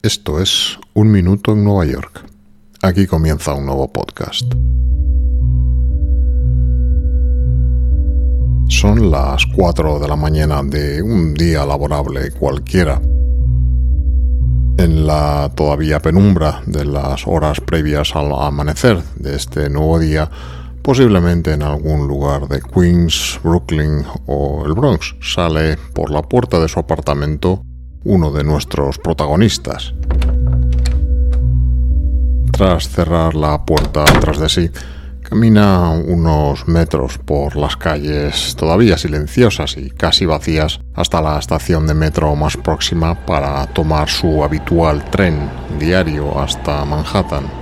Esto es Un Minuto en Nueva York. Aquí comienza un nuevo podcast. Son las 4 de la mañana de un día laborable cualquiera. En la todavía penumbra de las horas previas al amanecer de este nuevo día, posiblemente en algún lugar de Queens, Brooklyn o el Bronx, sale por la puerta de su apartamento uno de nuestros protagonistas. Tras cerrar la puerta tras de sí, camina unos metros por las calles todavía silenciosas y casi vacías hasta la estación de metro más próxima para tomar su habitual tren diario hasta Manhattan.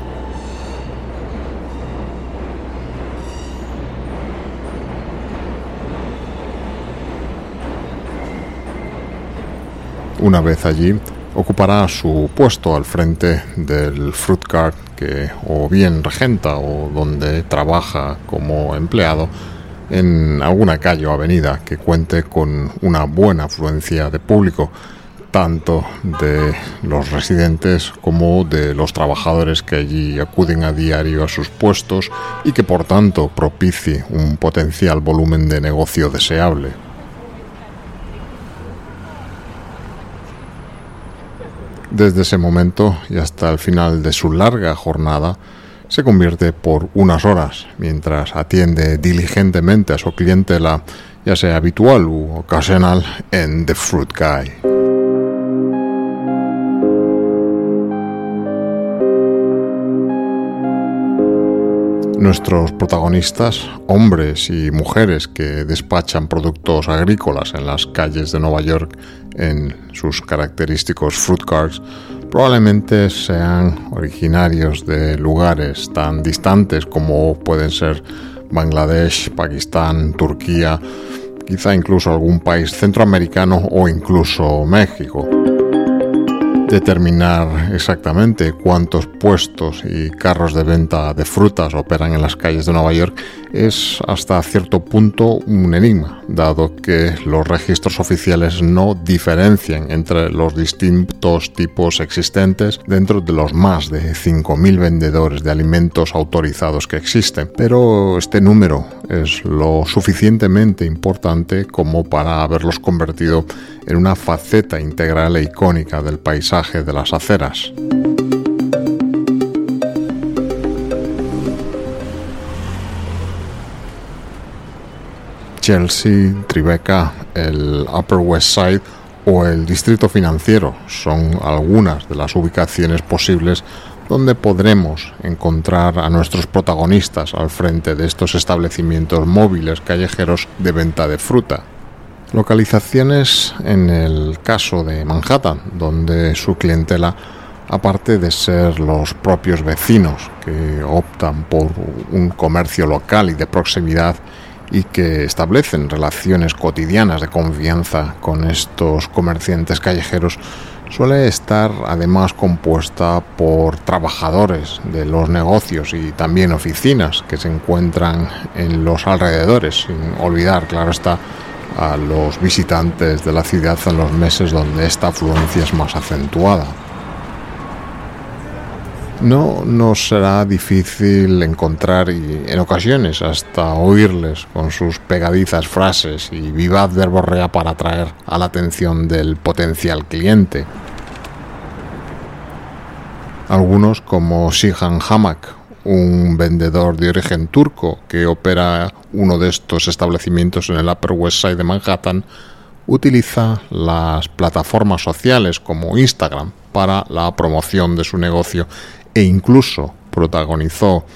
Una vez allí, ocupará su puesto al frente del fruit cart que o bien regenta o donde trabaja como empleado en alguna calle o avenida que cuente con una buena afluencia de público, tanto de los residentes como de los trabajadores que allí acuden a diario a sus puestos y que por tanto propicie un potencial volumen de negocio deseable. Desde ese momento y hasta el final de su larga jornada, se convierte por unas horas mientras atiende diligentemente a su clientela, ya sea habitual u ocasional, en The Fruit Guy. Nuestros protagonistas, hombres y mujeres que despachan productos agrícolas en las calles de Nueva York en sus característicos fruit cars, probablemente sean originarios de lugares tan distantes como pueden ser Bangladesh, Pakistán, Turquía, quizá incluso algún país centroamericano o incluso México. Determinar exactamente cuántos puestos y carros de venta de frutas operan en las calles de Nueva York es hasta cierto punto un enigma, dado que los registros oficiales no diferencian entre los distintos tipos existentes dentro de los más de 5.000 vendedores de alimentos autorizados que existen. Pero este número es lo suficientemente importante como para haberlos convertido en una faceta integral e icónica del paisaje de las aceras. Chelsea, Tribeca, el Upper West Side o el Distrito Financiero son algunas de las ubicaciones posibles donde podremos encontrar a nuestros protagonistas al frente de estos establecimientos móviles callejeros de venta de fruta. Localizaciones en el caso de Manhattan, donde su clientela, aparte de ser los propios vecinos que optan por un comercio local y de proximidad, y que establecen relaciones cotidianas de confianza con estos comerciantes callejeros suele estar además compuesta por trabajadores de los negocios y también oficinas que se encuentran en los alrededores, sin olvidar, claro está, a los visitantes de la ciudad en los meses donde esta afluencia es más acentuada. No nos será difícil encontrar y en ocasiones hasta oírles con sus pegadizas frases y vivaz verborrea para atraer a la atención del potencial cliente. Algunos como Sihan Hamak, un vendedor de origen turco que opera uno de estos establecimientos en el Upper West Side de Manhattan, utiliza las plataformas sociales como Instagram para la promoción de su negocio e incluso protagonizó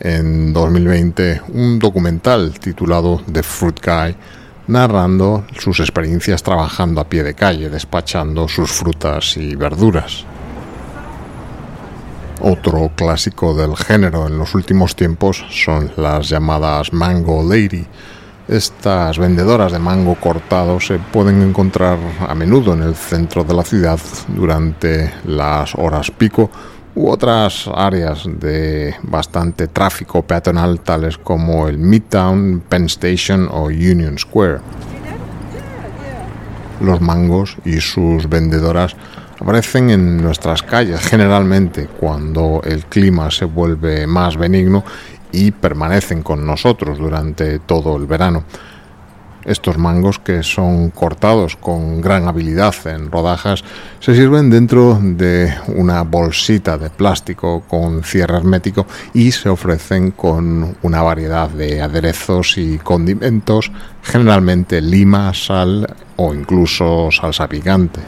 en 2020 un documental titulado The Fruit Guy, narrando sus experiencias trabajando a pie de calle, despachando sus frutas y verduras. Otro clásico del género en los últimos tiempos son las llamadas Mango Lady. Estas vendedoras de mango cortado se pueden encontrar a menudo en el centro de la ciudad durante las horas pico u otras áreas de bastante tráfico peatonal tales como el Midtown, Penn Station o Union Square. Los mangos y sus vendedoras aparecen en nuestras calles generalmente cuando el clima se vuelve más benigno y permanecen con nosotros durante todo el verano. Estos mangos que son cortados con gran habilidad en rodajas se sirven dentro de una bolsita de plástico con cierre hermético y se ofrecen con una variedad de aderezos y condimentos, generalmente lima, sal o incluso salsa picante.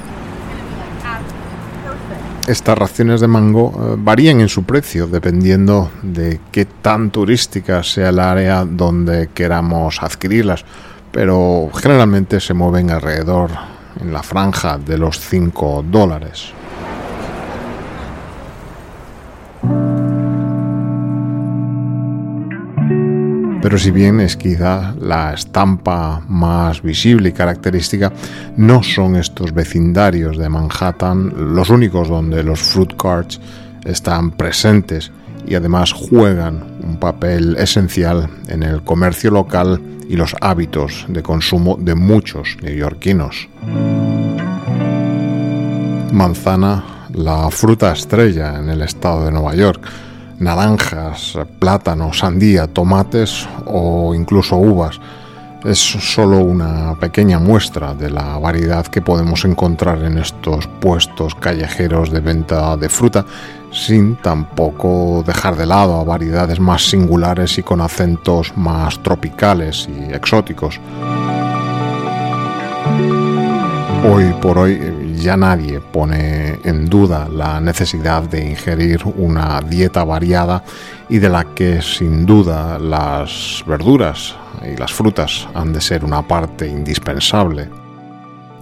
Estas raciones de mango eh, varían en su precio dependiendo de qué tan turística sea el área donde queramos adquirirlas pero generalmente se mueven alrededor en la franja de los 5 dólares. Pero si bien es quizá la estampa más visible y característica, no son estos vecindarios de Manhattan los únicos donde los fruit carts están presentes y además juegan un papel esencial en el comercio local y los hábitos de consumo de muchos neoyorquinos. Manzana, la fruta estrella en el estado de Nueva York, naranjas, plátano, sandía, tomates o incluso uvas. Es solo una pequeña muestra de la variedad que podemos encontrar en estos puestos callejeros de venta de fruta sin tampoco dejar de lado a variedades más singulares y con acentos más tropicales y exóticos. Hoy por hoy ya nadie pone en duda la necesidad de ingerir una dieta variada y de la que sin duda las verduras y las frutas han de ser una parte indispensable.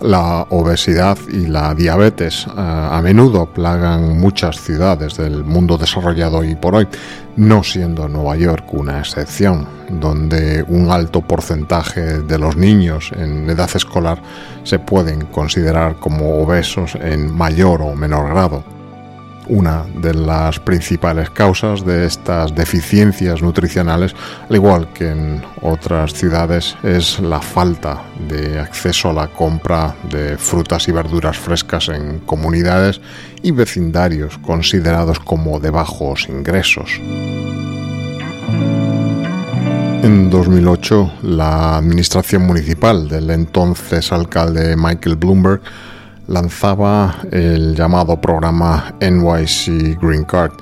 La obesidad y la diabetes eh, a menudo plagan muchas ciudades del mundo desarrollado y por hoy, no siendo Nueva York una excepción, donde un alto porcentaje de los niños en edad escolar se pueden considerar como obesos en mayor o menor grado. Una de las principales causas de estas deficiencias nutricionales, al igual que en otras ciudades, es la falta de acceso a la compra de frutas y verduras frescas en comunidades y vecindarios considerados como de bajos ingresos. En 2008, la administración municipal del entonces alcalde Michael Bloomberg lanzaba el llamado programa NYC Green Card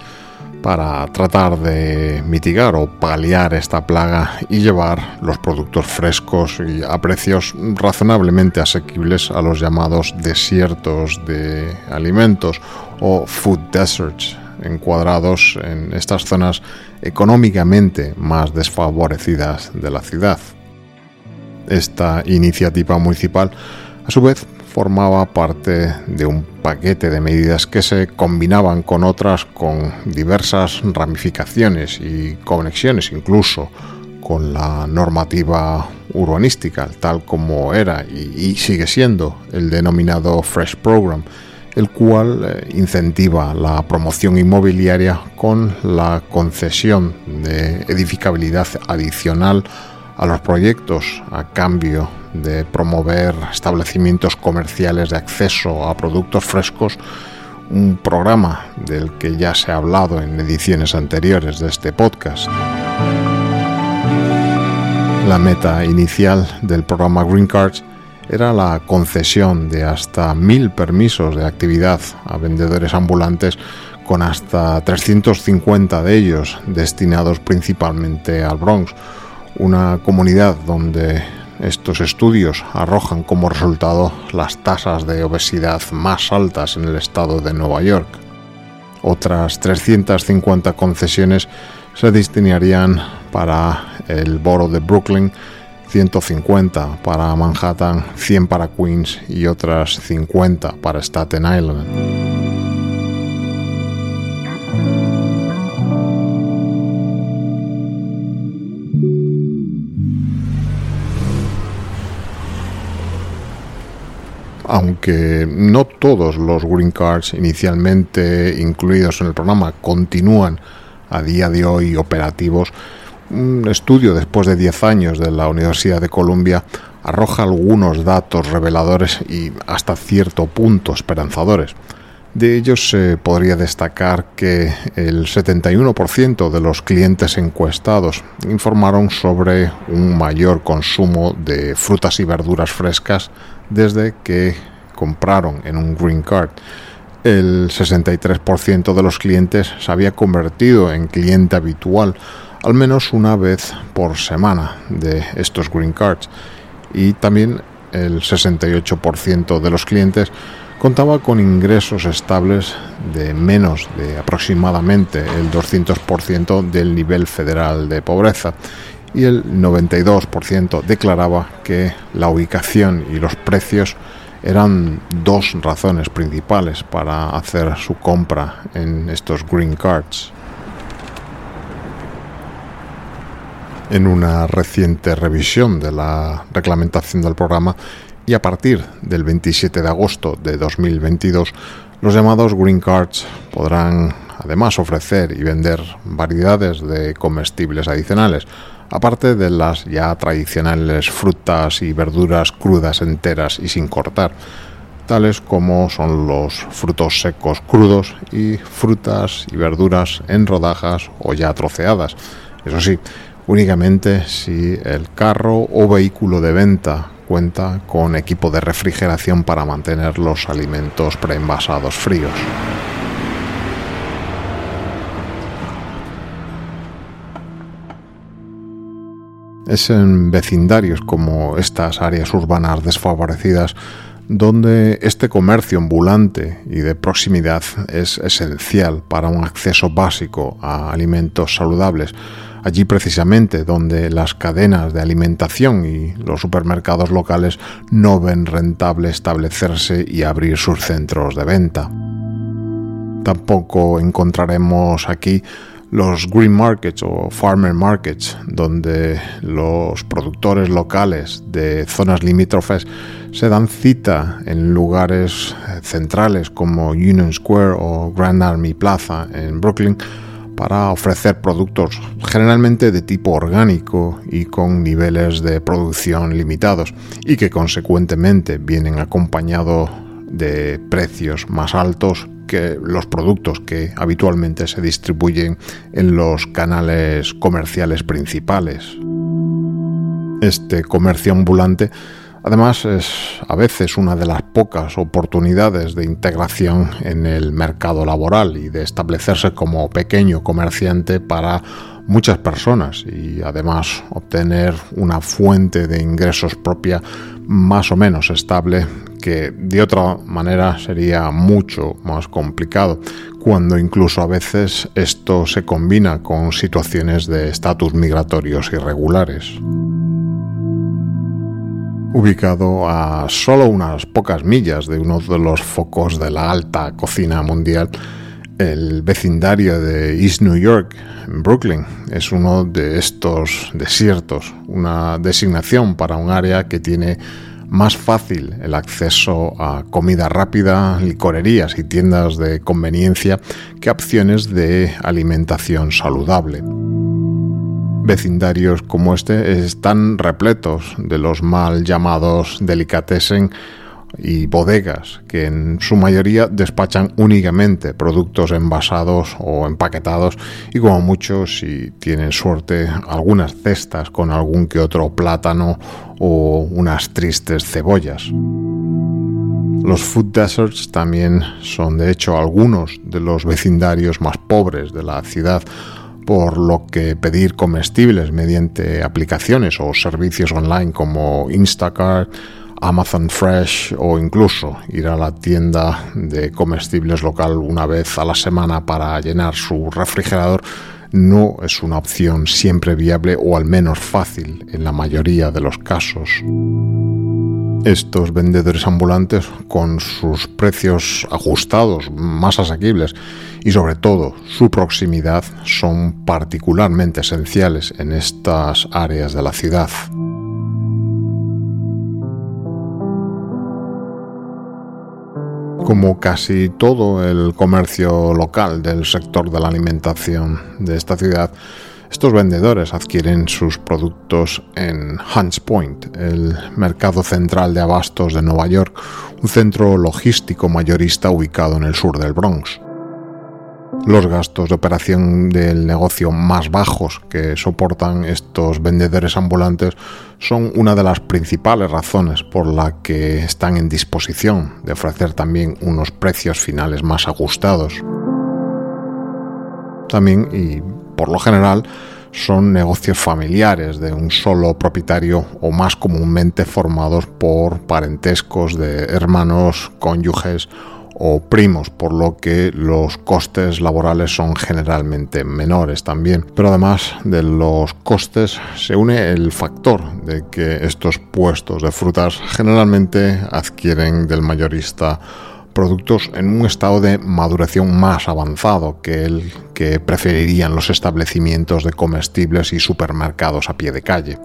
para tratar de mitigar o paliar esta plaga y llevar los productos frescos y a precios razonablemente asequibles a los llamados desiertos de alimentos o food deserts encuadrados en estas zonas económicamente más desfavorecidas de la ciudad. Esta iniciativa municipal, a su vez, formaba parte de un paquete de medidas que se combinaban con otras con diversas ramificaciones y conexiones incluso con la normativa urbanística, tal como era y, sigue siendo el denominado Fresh Program, el cual eh, incentiva la promoción inmobiliaria con la concesión de edificabilidad adicional a los proyectos a cambio de promover establecimientos comerciales de acceso a productos frescos, un programa del que ya se ha hablado en ediciones anteriores de este podcast. La meta inicial del programa Green Cards era la concesión de hasta mil permisos de actividad a vendedores ambulantes con hasta 350 de ellos destinados principalmente al Bronx, una comunidad donde estos estudios arrojan como resultado las tasas de obesidad más altas en el estado de Nueva York. Otras 350 concesiones se destinarían para el boro de Brooklyn, 150 para Manhattan, 100 para Queens y otras 50 para Staten Island. Aunque no todos los green cards inicialmente incluidos en el programa continúan a día de hoy operativos, un estudio después de 10 años de la Universidad de Columbia arroja algunos datos reveladores y hasta cierto punto esperanzadores. De ellos se podría destacar que el 71% de los clientes encuestados informaron sobre un mayor consumo de frutas y verduras frescas desde que compraron en un Green Card. El 63% de los clientes se había convertido en cliente habitual al menos una vez por semana de estos Green Cards y también el 68% de los clientes contaba con ingresos estables de menos de aproximadamente el 200% del nivel federal de pobreza y el 92% declaraba que la ubicación y los precios eran dos razones principales para hacer su compra en estos green cards. En una reciente revisión de la reglamentación del programa, y a partir del 27 de agosto de 2022 los llamados Green Cards podrán además ofrecer y vender variedades de comestibles adicionales, aparte de las ya tradicionales frutas y verduras crudas enteras y sin cortar, tales como son los frutos secos crudos y frutas y verduras en rodajas o ya troceadas. Eso sí, únicamente si el carro o vehículo de venta cuenta con equipo de refrigeración para mantener los alimentos preenvasados fríos. Es en vecindarios como estas áreas urbanas desfavorecidas donde este comercio ambulante y de proximidad es esencial para un acceso básico a alimentos saludables, allí precisamente donde las cadenas de alimentación y los supermercados locales no ven rentable establecerse y abrir sus centros de venta. Tampoco encontraremos aquí los green markets o farmer markets, donde los productores locales de zonas limítrofes se dan cita en lugares centrales como Union Square o Grand Army Plaza en Brooklyn para ofrecer productos generalmente de tipo orgánico y con niveles de producción limitados y que consecuentemente vienen acompañados de precios más altos que los productos que habitualmente se distribuyen en los canales comerciales principales. Este comercio ambulante Además, es a veces una de las pocas oportunidades de integración en el mercado laboral y de establecerse como pequeño comerciante para muchas personas y además obtener una fuente de ingresos propia más o menos estable que de otra manera sería mucho más complicado, cuando incluso a veces esto se combina con situaciones de estatus migratorios irregulares ubicado a solo unas pocas millas de uno de los focos de la alta cocina mundial, el vecindario de East New York, en Brooklyn, es uno de estos desiertos, una designación para un área que tiene más fácil el acceso a comida rápida, licorerías y tiendas de conveniencia que opciones de alimentación saludable. Vecindarios como este están repletos de los mal llamados delicatessen y bodegas que en su mayoría despachan únicamente productos envasados o empaquetados y como mucho si tienen suerte algunas cestas con algún que otro plátano o unas tristes cebollas. Los food deserts también son de hecho algunos de los vecindarios más pobres de la ciudad por lo que pedir comestibles mediante aplicaciones o servicios online como Instacart, Amazon Fresh o incluso ir a la tienda de comestibles local una vez a la semana para llenar su refrigerador no es una opción siempre viable o al menos fácil en la mayoría de los casos. Estos vendedores ambulantes con sus precios ajustados, más asequibles y sobre todo su proximidad son particularmente esenciales en estas áreas de la ciudad. Como casi todo el comercio local del sector de la alimentación de esta ciudad, Estos vendedores adquieren sus productos en Hunts Point, el mercado central de abastos de Nueva York, un centro logístico mayorista ubicado en el sur del Bronx. Los gastos de operación del negocio más bajos que soportan estos vendedores ambulantes son una de las principales razones por la que están en disposición de ofrecer también unos precios finales más ajustados. También, y por lo general, son negocios familiares de un solo propietario o más comúnmente formados por parentescos de hermanos, cónyuges o primos, por lo que los costes laborales son generalmente menores también. Pero además de los costes se une el factor de que estos puestos de frutas generalmente adquieren del mayorista productos en un estado de maduración más avanzado que el que preferirían los establecimientos de comestibles y supermercados a pie de calle.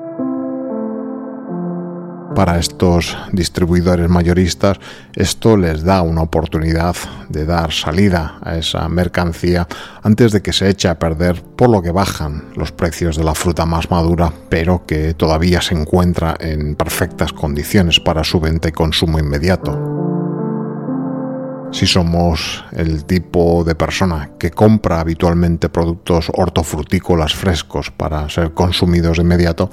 Para estos distribuidores mayoristas, esto les da una oportunidad de dar salida a esa mercancía antes de que se eche a perder, por lo que bajan los precios de la fruta más madura, pero que todavía se encuentra en perfectas condiciones para su venta y consumo inmediato si somos el tipo de persona que compra habitualmente productos hortofrutícolas frescos para ser consumidos de inmediato,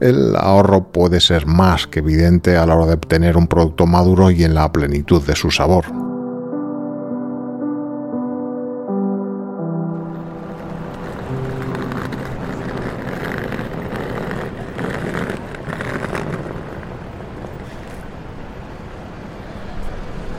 el ahorro puede ser más que evidente a la hora de obtener un producto maduro y en la plenitud de su sabor.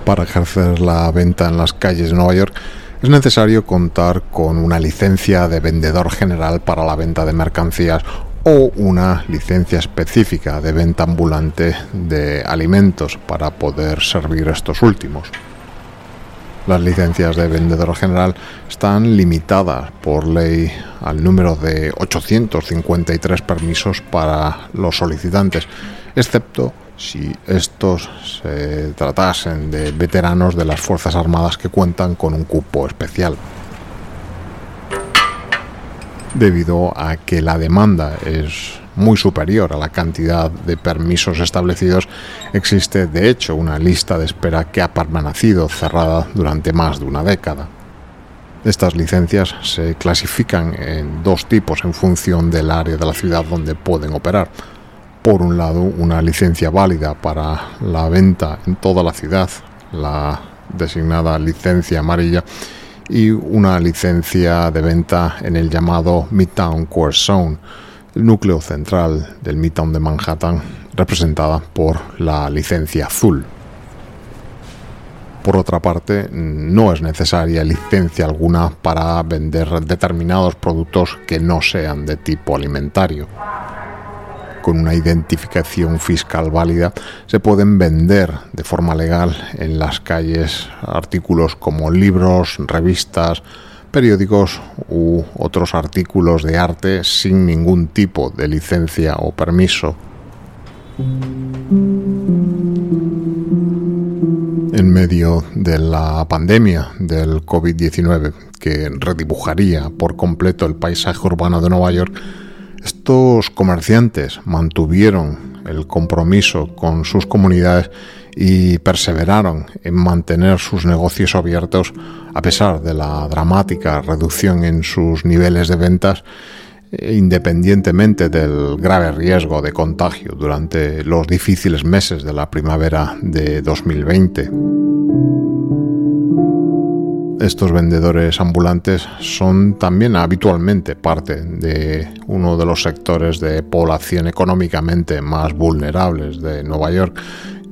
Para ejercer la venta en las calles de Nueva York, es necesario contar con una licencia de vendedor general para la venta de mercancías o una licencia específica de venta ambulante de alimentos para poder servir estos últimos. Las licencias de vendedor general están limitadas por ley al número de 853 permisos para los solicitantes, excepto si estos se tratasen de veteranos de las Fuerzas Armadas que cuentan con un cupo especial. Debido a que la demanda es muy superior a la cantidad de permisos establecidos, existe de hecho una lista de espera que ha permanecido cerrada durante más de una década. Estas licencias se clasifican en dos tipos en función del área de la ciudad donde pueden operar por un lado, una licencia válida para la venta en toda la ciudad, la designada licencia amarilla, y una licencia de venta en el llamado Midtown Core Zone, el núcleo central del Midtown de Manhattan, representada por la licencia azul. Por otra parte, no es necesaria licencia alguna para vender determinados productos que no sean de tipo alimentario con una identificación fiscal válida, se pueden vender de forma legal en las calles artículos como libros, revistas, periódicos u otros artículos de arte sin ningún tipo de licencia o permiso. En medio de la pandemia del COVID-19, que redibujaría por completo el paisaje urbano de Nueva York, estos comerciantes mantuvieron el compromiso con sus comunidades y perseveraron en mantener sus negocios abiertos a pesar de la dramática reducción en sus niveles de ventas e independientemente del grave riesgo de contagio durante los difíciles meses de la primavera de 2020. Estos vendedores ambulantes son también habitualmente parte de uno de los sectores de población económicamente más vulnerables de Nueva York,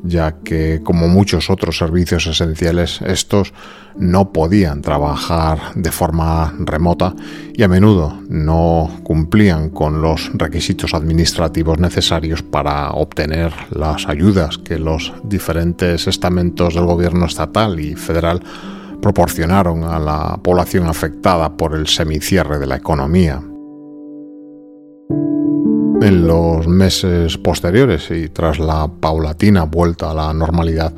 ya que como muchos otros servicios esenciales, estos no podían trabajar de forma remota y a menudo no cumplían con los requisitos administrativos necesarios para obtener las ayudas que los diferentes estamentos del gobierno estatal y federal proporcionaron a la población afectada por el semicierre de la economía. En los meses posteriores y tras la paulatina vuelta a la normalidad,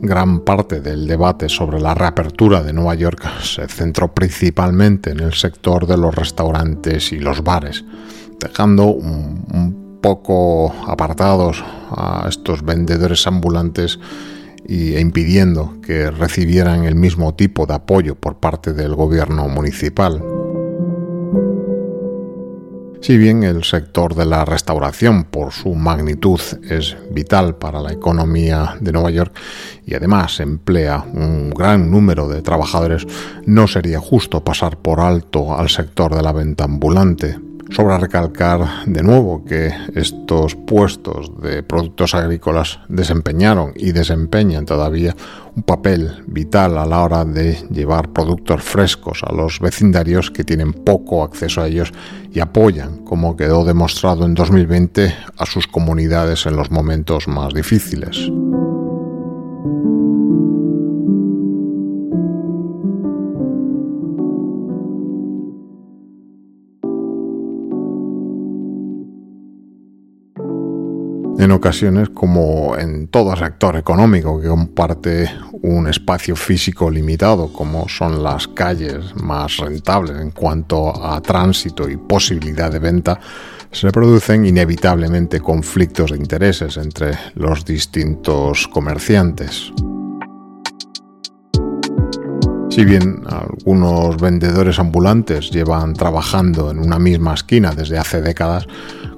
gran parte del debate sobre la reapertura de Nueva York se centró principalmente en el sector de los restaurantes y los bares, dejando un, poco apartados a estos vendedores ambulantes e impidiendo que recibieran el mismo tipo de apoyo por parte del gobierno municipal. Si bien el sector de la restauración, por su magnitud, es vital para la economía de Nueva York y además emplea un gran número de trabajadores, no sería justo pasar por alto al sector de la venta ambulante. Sobra recalcar de nuevo que estos puestos de productos agrícolas desempeñaron y desempeñan todavía un papel vital a la hora de llevar productos frescos a los vecindarios que tienen poco acceso a ellos y apoyan, como quedó demostrado en 2020, a sus comunidades en los momentos más difíciles. En ocasiones como en todo sector económico que comparte un espacio físico limitado, como son las calles más rentables en cuanto a tránsito y posibilidad de venta, se producen inevitablemente conflictos de intereses entre los distintos comerciantes. Si bien algunos vendedores ambulantes llevan trabajando en una misma esquina desde hace décadas,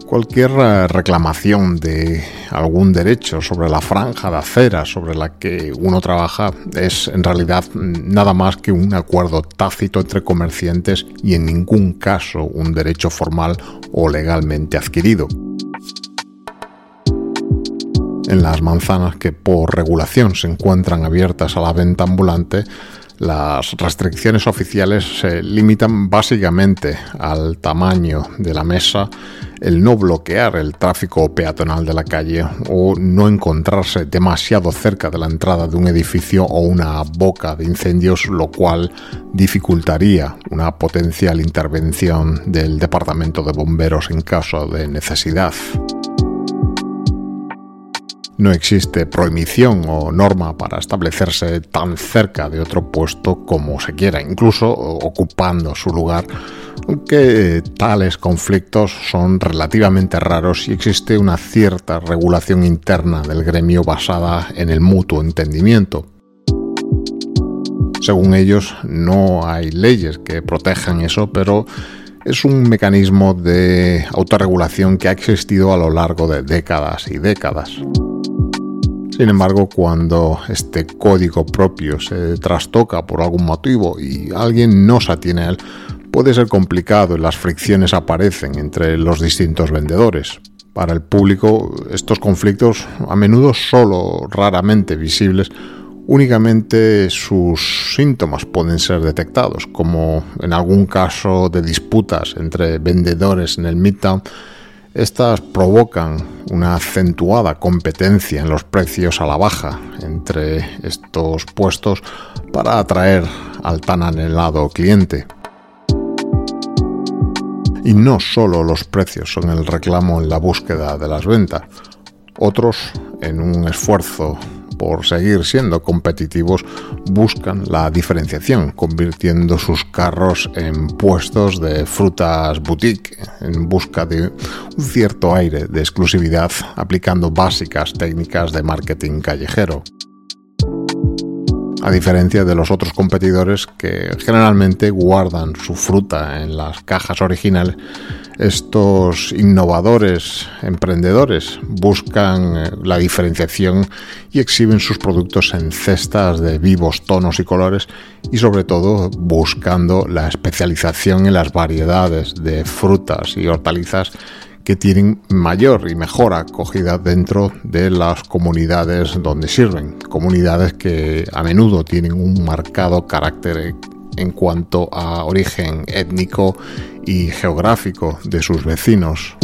Cualquier eh, reclamación de algún derecho sobre la franja de acera sobre la que uno trabaja es en realidad nada más que un acuerdo tácito entre comerciantes y en ningún caso un derecho formal o legalmente adquirido. En las manzanas que por regulación se encuentran abiertas a la venta ambulante, las restricciones oficiales se limitan básicamente al tamaño de la mesa, el no bloquear el tráfico peatonal de la calle o no encontrarse demasiado cerca de la entrada de un edificio o una boca de incendios, lo cual dificultaría una potencial intervención del Departamento de Bomberos en caso de necesidad. No existe prohibición o norma para establecerse tan cerca de otro puesto como se quiera, incluso ocupando su lugar, aunque tales conflictos son relativamente raros y existe una cierta regulación interna del gremio basada en el mutuo entendimiento. Según ellos, no hay leyes que protejan eso, pero es un mecanismo de autorregulación que ha existido a lo largo de décadas y décadas. Sin embargo, cuando este código propio se trastoca por algún motivo y alguien no se atiene a él, puede ser complicado y las fricciones aparecen entre los distintos vendedores. Para el público, estos conflictos, a menudo solo raramente visibles, únicamente sus síntomas pueden ser detectados, como en algún caso de disputas entre vendedores en el Midtown estas provocan una acentuada competencia en los precios a la baja entre estos puestos para atraer al tan anhelado cliente. Y no solo los precios son el reclamo en la búsqueda de las ventas, otros, en un esfuerzo por seguir siendo competitivos, buscan la diferenciación, convirtiendo sus carros en puestos de frutas boutique, en busca de un cierto aire de exclusividad, aplicando básicas técnicas de marketing callejero. A diferencia de los otros competidores que generalmente guardan su fruta en las cajas originales, estos innovadores emprendedores buscan eh, la diferenciación y exhiben sus productos en cestas de vivos tonos y colores y sobre todo buscando la especialización en las variedades de frutas y hortalizas que tienen mayor y mejor acogida dentro de las comunidades donde sirven, comunidades que a menudo tienen un marcado carácter en cuanto a origen étnico y geográfico de sus vecinos.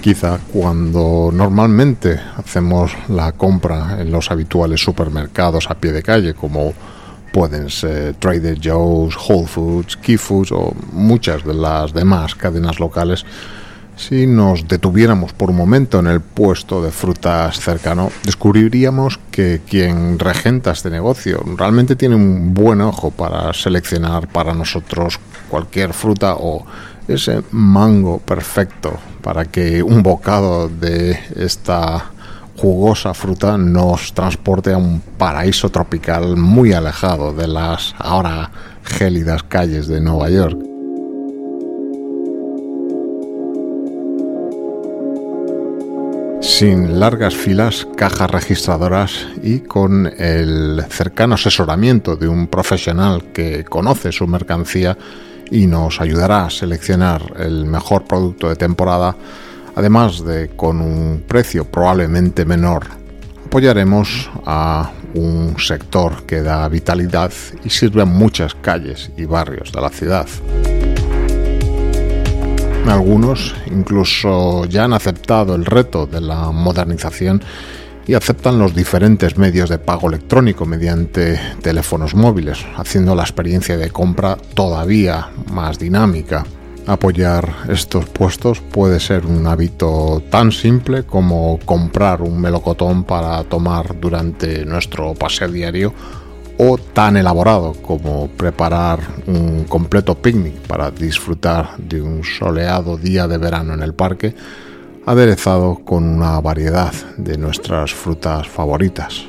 Quizá cuando normalmente hacemos la compra en los habituales supermercados a pie de calle, como pueden ser Trader Joe's, Whole Foods, Key Foods o muchas de las demás cadenas locales, si nos detuviéramos por un momento en el puesto de frutas cercano, descubriríamos que quien regenta este negocio realmente tiene un buen ojo para seleccionar para nosotros cualquier fruta o ese mango perfecto para que un bocado de esta jugosa fruta nos transporte a un paraíso tropical muy alejado de las ahora gélidas calles de Nueva York. Sin largas filas, cajas registradoras y con el cercano asesoramiento de un profesional que conoce su mercancía y nos ayudará a seleccionar el mejor producto de temporada, además de con un precio probablemente menor, apoyaremos a un sector que da vitalidad y sirve a muchas calles y barrios de la ciudad. Algunos incluso ya han aceptado el reto de la modernización y aceptan los diferentes medios de pago electrónico mediante teléfonos móviles, haciendo la experiencia de compra todavía más dinámica. Apoyar estos puestos puede ser un hábito tan simple como comprar un melocotón para tomar durante nuestro paseo diario o tan elaborado como preparar un completo picnic para disfrutar de un soleado día de verano en el parque aderezado con una variedad de nuestras frutas favoritas.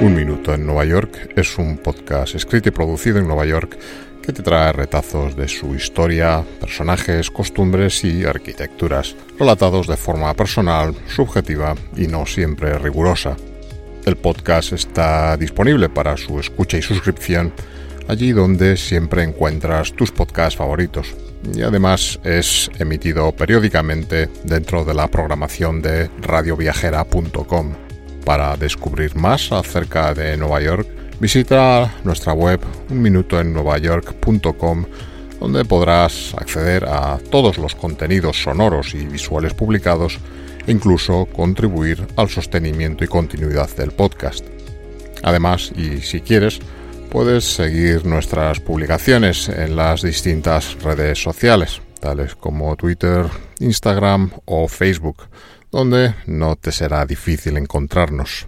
Un Minuto en Nueva York es un podcast escrito y producido en Nueva York que te trae retazos de su historia, personajes, costumbres y arquitecturas, relatados de forma personal, subjetiva y no siempre rigurosa. El podcast está disponible para su escucha y suscripción allí donde siempre encuentras tus podcasts favoritos y además es emitido periódicamente dentro de la programación de radioviajera.com. Para descubrir más acerca de Nueva York, visita nuestra web unminutoennuevayork.com donde podrás acceder a todos los contenidos sonoros y visuales publicados e incluso contribuir al sostenimiento y continuidad del podcast. Además, y si quieres, Puedes seguir nuestras publicaciones en las distintas redes sociales, tales como Twitter, Instagram o Facebook, donde no te será difícil encontrarnos.